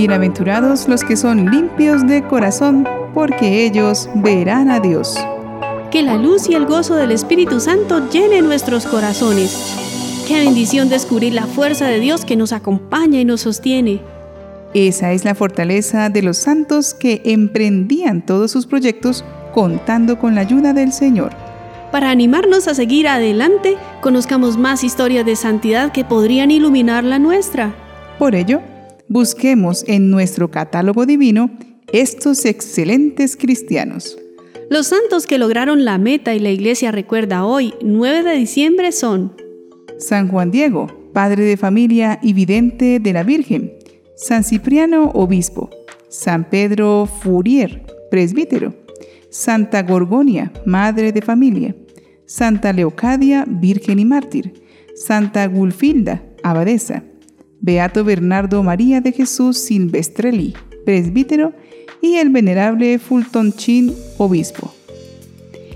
Bienaventurados los que son limpios de corazón, porque ellos verán a Dios. Que la luz y el gozo del Espíritu Santo llenen nuestros corazones. Qué bendición descubrir la fuerza de Dios que nos acompaña y nos sostiene. Esa es la fortaleza de los santos que emprendían todos sus proyectos contando con la ayuda del Señor. Para animarnos a seguir adelante, conozcamos más historias de santidad que podrían iluminar la nuestra. Por ello, busquemos en nuestro catálogo divino estos excelentes cristianos. Los santos que lograron la meta y la iglesia recuerda hoy, 9 de diciembre, son San Juan Diego, padre de familia y vidente de la Virgen, San Cipriano, obispo, San Pedro Furier, presbítero, Santa Gorgonia, madre de familia, Santa Leocadia, virgen y mártir, Santa Gulfilda, abadesa, Beato Bernardo María de Jesús Silvestrelli, presbítero, y el venerable Fulton Chin, obispo.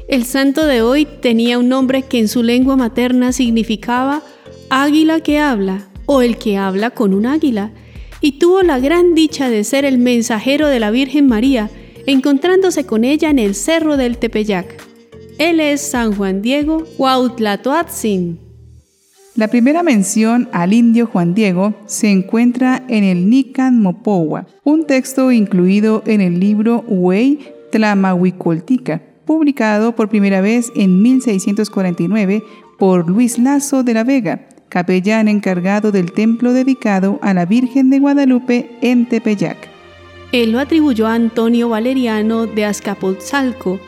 El santo de hoy tenía un nombre que en su lengua materna significaba águila que habla o el que habla con un águila, y tuvo la gran dicha de ser el mensajero de la Virgen María, encontrándose con ella en el cerro del Tepeyac. Él es San Juan Diego Huautlatoatzin. La primera mención al indio Juan Diego se encuentra en el Nican Mopowa, un texto incluido en el libro Huey Tlamahuicoltica, publicado por primera vez en 1649 por Luis Lazo de la Vega, capellán encargado del templo dedicado a la Virgen de Guadalupe en Tepeyac. Él lo atribuyó a Antonio Valeriano de Azcapotzalco,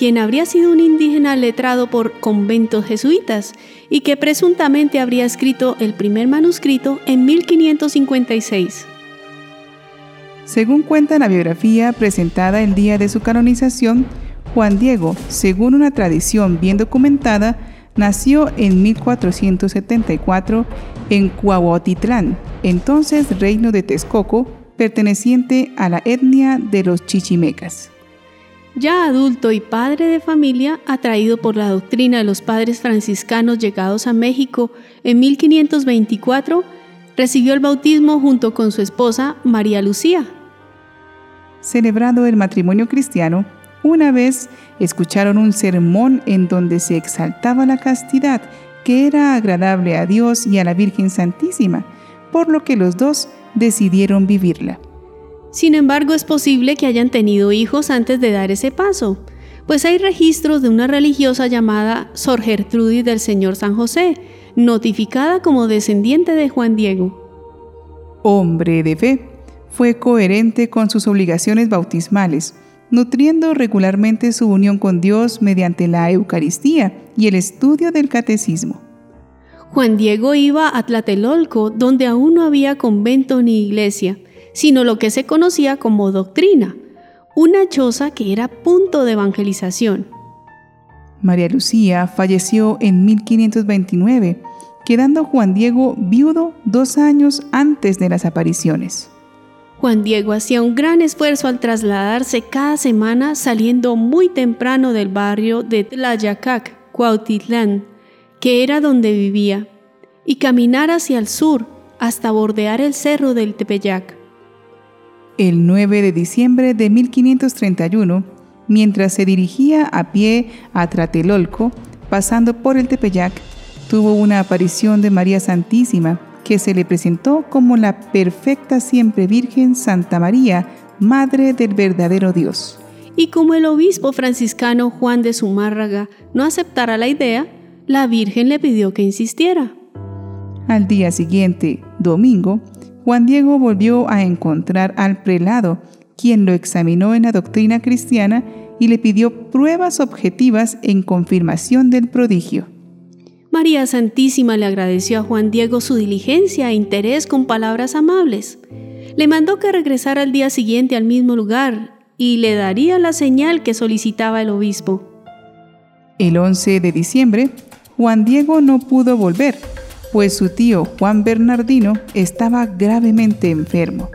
quien habría sido un indígena letrado por conventos jesuitas y que presuntamente habría escrito el primer manuscrito en 1556. Según cuenta la biografía presentada el día de su canonización, Juan Diego, según una tradición bien documentada, nació en 1474 en Cuauhtitlán, entonces reino de Texcoco, perteneciente a la etnia de los chichimecas. Ya adulto y padre de familia, atraído por la doctrina de los padres franciscanos llegados a México en 1524, recibió el bautismo junto con su esposa María Lucía. Celebrado el matrimonio cristiano, una vez escucharon un sermón en donde se exaltaba la castidad, que era agradable a Dios y a la Virgen Santísima, por lo que los dos decidieron vivirla. Sin embargo, es posible que hayan tenido hijos antes de dar ese paso, pues hay registros de una religiosa llamada Sor Gertrudis del Señor San José, notificada como descendiente de Juan Diego. Hombre de fe, fue coherente con sus obligaciones bautismales, nutriendo regularmente su unión con Dios mediante la Eucaristía y el estudio del catecismo. Juan Diego iba a Tlatelolco, donde aún no había convento ni iglesia, sino lo que se conocía como doctrina, una choza que era punto de evangelización. María Lucía falleció en 1529, quedando Juan Diego viudo dos años antes de las apariciones. Juan Diego hacía un gran esfuerzo al trasladarse cada semana saliendo muy temprano del barrio de Tlayacac, Cuautitlán, que era donde vivía, y caminar hacia el sur hasta bordear el cerro del Tepeyac. El 9 de diciembre de 1531, mientras se dirigía a pie a Tratelolco, pasando por el Tepeyac, tuvo una aparición de María Santísima, que se le presentó como la perfecta siempre Virgen Santa María, Madre del verdadero Dios. Y como el obispo franciscano Juan de Zumárraga no aceptara la idea, la Virgen le pidió que insistiera. Al día siguiente, domingo, Juan Diego volvió a encontrar al prelado, quien lo examinó en la doctrina cristiana y le pidió pruebas objetivas en confirmación del prodigio. María Santísima le agradeció a Juan Diego su diligencia e interés con palabras amables. Le mandó que regresara al día siguiente al mismo lugar y le daría la señal que solicitaba el obispo. El 11 de diciembre, Juan Diego no pudo volver, pues su tío Juan Bernardino estaba gravemente enfermo.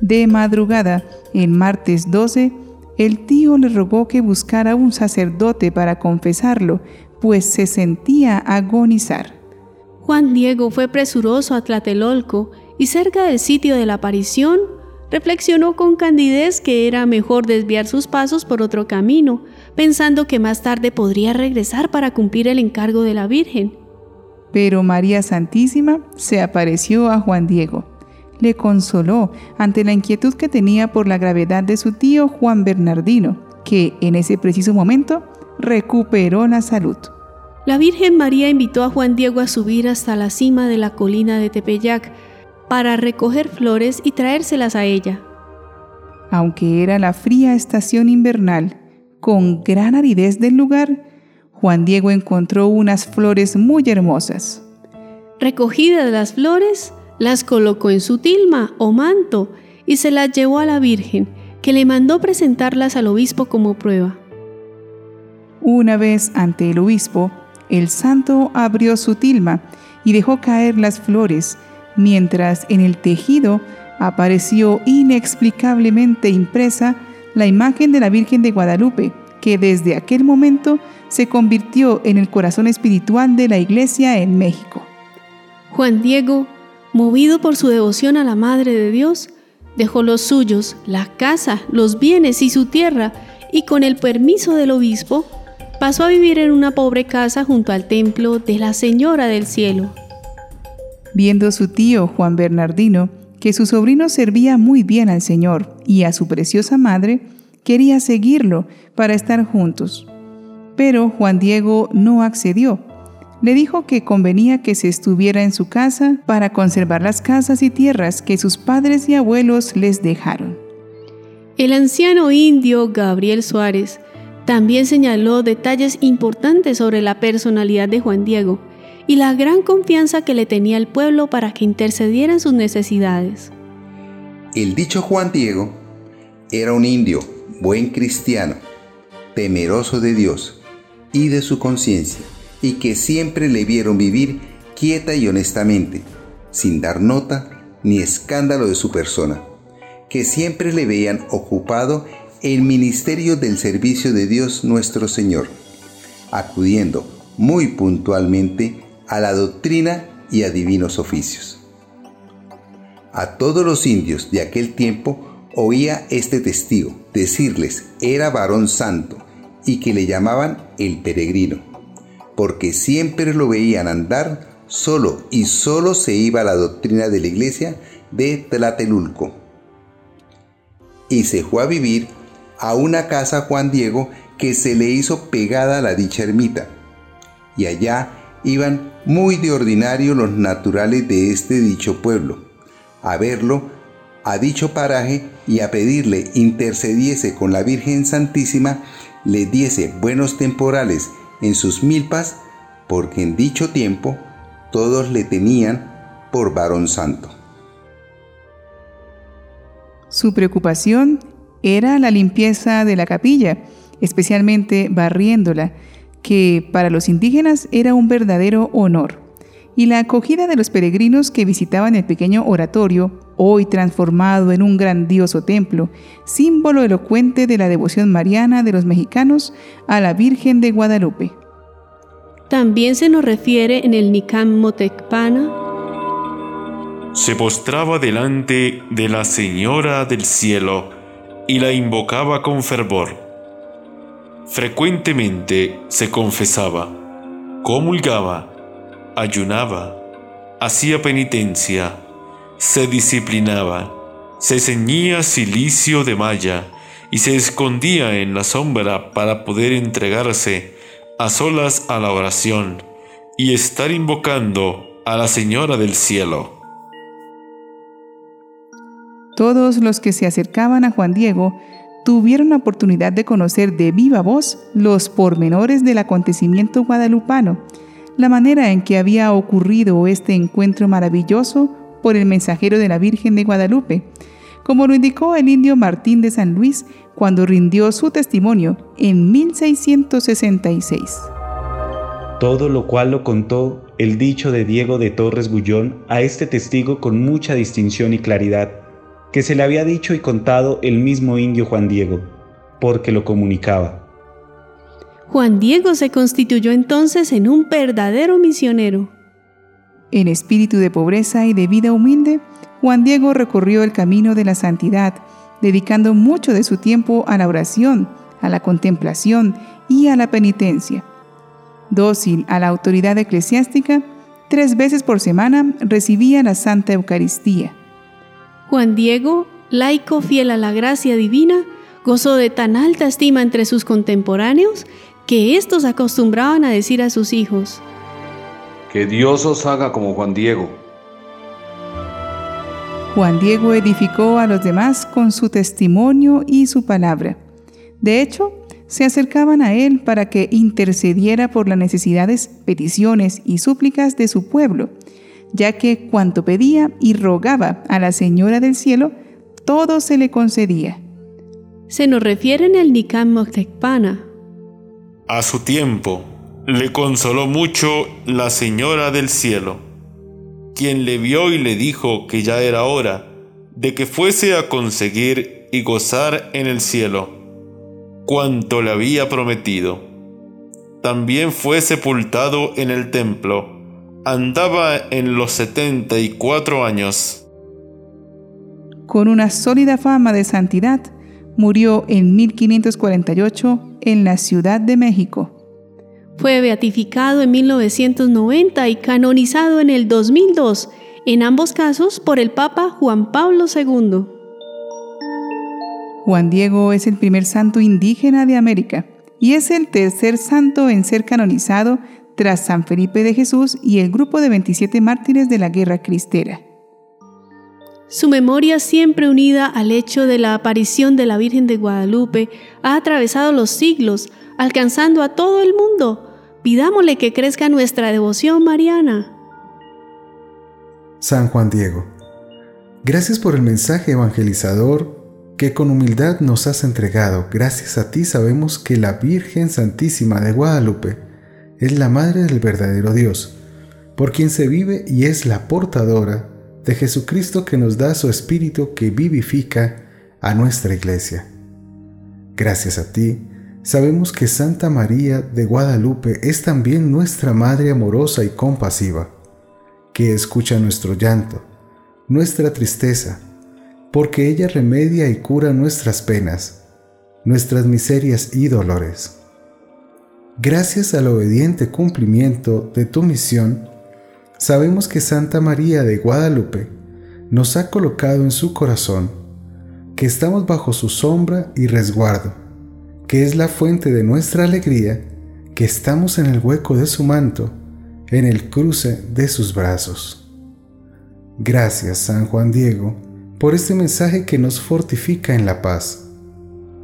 De madrugada, el martes 12, el tío le rogó que buscara un sacerdote para confesarlo, pues se sentía agonizar. Juan Diego fue presuroso a Tlatelolco y cerca del sitio de la aparición reflexionó con candidez que era mejor desviar sus pasos por otro camino, pensando que más tarde podría regresar para cumplir el encargo de la Virgen. Pero María Santísima se apareció a Juan Diego. Le consoló ante la inquietud que tenía por la gravedad de su tío Juan Bernardino, que en ese preciso momento recuperó la salud. La Virgen María invitó a Juan Diego a subir hasta la cima de la colina de Tepeyac para recoger flores y traérselas a ella. Aunque era la fría estación invernal, con gran aridez del lugar, Juan Diego encontró unas flores muy hermosas. Recogidas las flores, las colocó en su tilma o manto y se las llevó a la Virgen, que le mandó presentarlas al obispo como prueba. Una vez ante el obispo, el santo abrió su tilma y dejó caer las flores, mientras en el tejido apareció inexplicablemente impresa la imagen de la Virgen de Guadalupe, que desde aquel momento se convirtió en el corazón espiritual de la Iglesia en México. Juan Diego, movido por su devoción a la Madre de Dios, dejó los suyos, la casa, los bienes y su tierra, y con el permiso del obispo, pasó a vivir en una pobre casa junto al templo de la Señora del Cielo. Viendo su tío Juan Bernardino que su sobrino servía muy bien al Señor y a su preciosa madre, quería seguirlo para estar juntos. Pero Juan Diego no accedió. Le dijo que convenía que se estuviera en su casa para conservar las casas y tierras que sus padres y abuelos les dejaron. El anciano indio Gabriel Suárez también señaló detalles importantes sobre la personalidad de Juan Diego y la gran confianza que le tenía el pueblo para que intercediera en sus necesidades. El dicho Juan Diego era un indio, buen cristiano, temeroso de Dios y de su conciencia, y que siempre le vieron vivir quieta y honestamente, sin dar nota ni escándalo de su persona, que siempre le veían ocupado el ministerio del servicio de Dios nuestro Señor, acudiendo muy puntualmente a la doctrina y a divinos oficios. A todos los indios de aquel tiempo oía este testigo decirles era varón santo y que le llamaban el peregrino, porque siempre lo veían andar solo y solo se iba a la doctrina de la iglesia de Tlatelulco. Y se fue a vivir a una casa Juan Diego que se le hizo pegada a la dicha ermita, y allá iban muy de ordinario los naturales de este dicho pueblo, a verlo a dicho paraje y a pedirle intercediese con la Virgen Santísima, le diese buenos temporales en sus milpas, porque en dicho tiempo todos le tenían por varón santo. Su preocupación era la limpieza de la capilla, especialmente barriéndola, que para los indígenas era un verdadero honor, y la acogida de los peregrinos que visitaban el pequeño oratorio, hoy transformado en un grandioso templo, símbolo elocuente de la devoción mariana de los mexicanos a la Virgen de Guadalupe. También se nos refiere en el Nicam Motecpana. Se postraba delante de la Señora del Cielo y la invocaba con fervor Frecuentemente se confesaba, comulgaba, ayunaba, hacía penitencia, se disciplinaba, se ceñía silicio de malla y se escondía en la sombra para poder entregarse a solas a la oración y estar invocando a la Señora del Cielo. Todos los que se acercaban a Juan Diego tuvieron la oportunidad de conocer de viva voz los pormenores del acontecimiento guadalupano, la manera en que había ocurrido este encuentro maravilloso por el mensajero de la Virgen de Guadalupe, como lo indicó el indio Martín de San Luis cuando rindió su testimonio en 1666. Todo lo cual lo contó el dicho de Diego de Torres Bullón a este testigo con mucha distinción y claridad que se le había dicho y contado el mismo indio Juan Diego, porque lo comunicaba. Juan Diego se constituyó entonces en un verdadero misionero. En espíritu de pobreza y de vida humilde, Juan Diego recorrió el camino de la santidad, dedicando mucho de su tiempo a la oración, a la contemplación y a la penitencia. Dócil a la autoridad eclesiástica, tres veces por semana recibía la Santa Eucaristía. Juan Diego, laico fiel a la gracia divina, gozó de tan alta estima entre sus contemporáneos que éstos acostumbraban a decir a sus hijos, Que Dios os haga como Juan Diego. Juan Diego edificó a los demás con su testimonio y su palabra. De hecho, se acercaban a él para que intercediera por las necesidades, peticiones y súplicas de su pueblo, ya que cuanto pedía y rogaba a la Señora del Cielo, todo se le concedía. Se nos refiere en el Moctecpana. A su tiempo, le consoló mucho la Señora del Cielo, quien le vio y le dijo que ya era hora de que fuese a conseguir y gozar en el cielo cuanto le había prometido. También fue sepultado en el templo. Andaba en los setenta y cuatro años. Con una sólida fama de santidad, murió en 1548 en la Ciudad de México. Fue beatificado en 1990 y canonizado en el 2002, en ambos casos por el Papa Juan Pablo II. Juan Diego es el primer santo indígena de América y es el tercer santo en ser canonizado tras San Felipe de Jesús y el grupo de 27 mártires de la Guerra Cristera. Su memoria, siempre unida al hecho de la aparición de la Virgen de Guadalupe, ha atravesado los siglos, alcanzando a todo el mundo. Pidámosle que crezca nuestra devoción mariana. San Juan Diego, gracias por el mensaje evangelizador que con humildad nos has entregado. Gracias a ti sabemos que la Virgen Santísima de Guadalupe es la Madre del verdadero Dios, por quien se vive y es la portadora de Jesucristo que nos da su Espíritu que vivifica a nuestra iglesia. Gracias a ti, sabemos que Santa María de Guadalupe es también nuestra Madre amorosa y compasiva, que escucha nuestro llanto, nuestra tristeza, porque ella remedia y cura nuestras penas, nuestras miserias y dolores. Gracias al obediente cumplimiento de tu misión, sabemos que Santa María de Guadalupe nos ha colocado en su corazón, que estamos bajo su sombra y resguardo, que es la fuente de nuestra alegría, que estamos en el hueco de su manto, en el cruce de sus brazos. Gracias, San Juan Diego, por este mensaje que nos fortifica en la paz,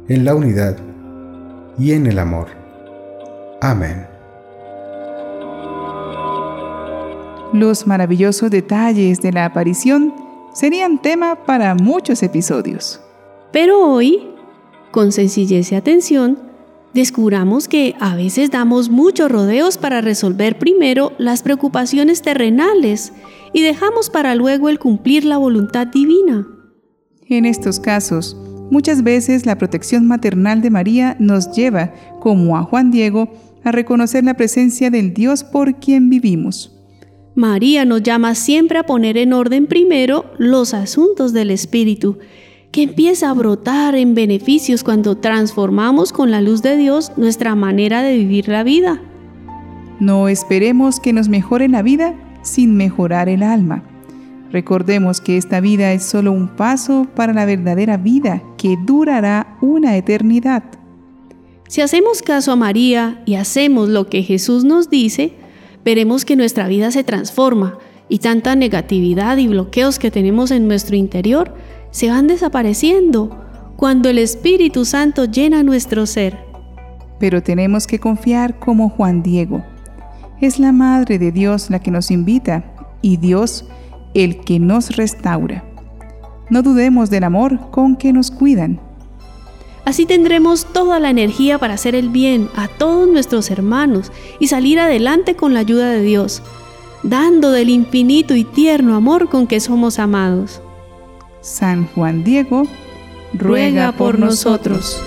en la unidad y en el amor. Amén. Los maravillosos detalles de la aparición serían tema para muchos episodios. Pero hoy, con sencillez y atención, descubramos que a veces damos muchos rodeos para resolver primero las preocupaciones terrenales y dejamos para luego el cumplir la voluntad divina. En estos casos, muchas veces la protección maternal de María nos lleva, como a Juan Diego, a reconocer la presencia del Dios por quien vivimos. María nos llama siempre a poner en orden primero los asuntos del Espíritu, que empieza a brotar en beneficios cuando transformamos con la luz de Dios nuestra manera de vivir la vida. No esperemos que nos mejore la vida sin mejorar el alma. Recordemos que esta vida es solo un paso para la verdadera vida que durará una eternidad. Si hacemos caso a María y hacemos lo que Jesús nos dice, veremos que nuestra vida se transforma y tanta negatividad y bloqueos que tenemos en nuestro interior se van desapareciendo cuando el Espíritu Santo llena nuestro ser. Pero tenemos que confiar como Juan Diego es la Madre de Dios la que nos invita y Dios el que nos restaura. No dudemos del amor con que nos cuidan. Así tendremos toda la energía para hacer el bien a todos nuestros hermanos y salir adelante con la ayuda de Dios, dando del infinito y tierno amor con que somos amados. San Juan Diego, ruega por nosotros.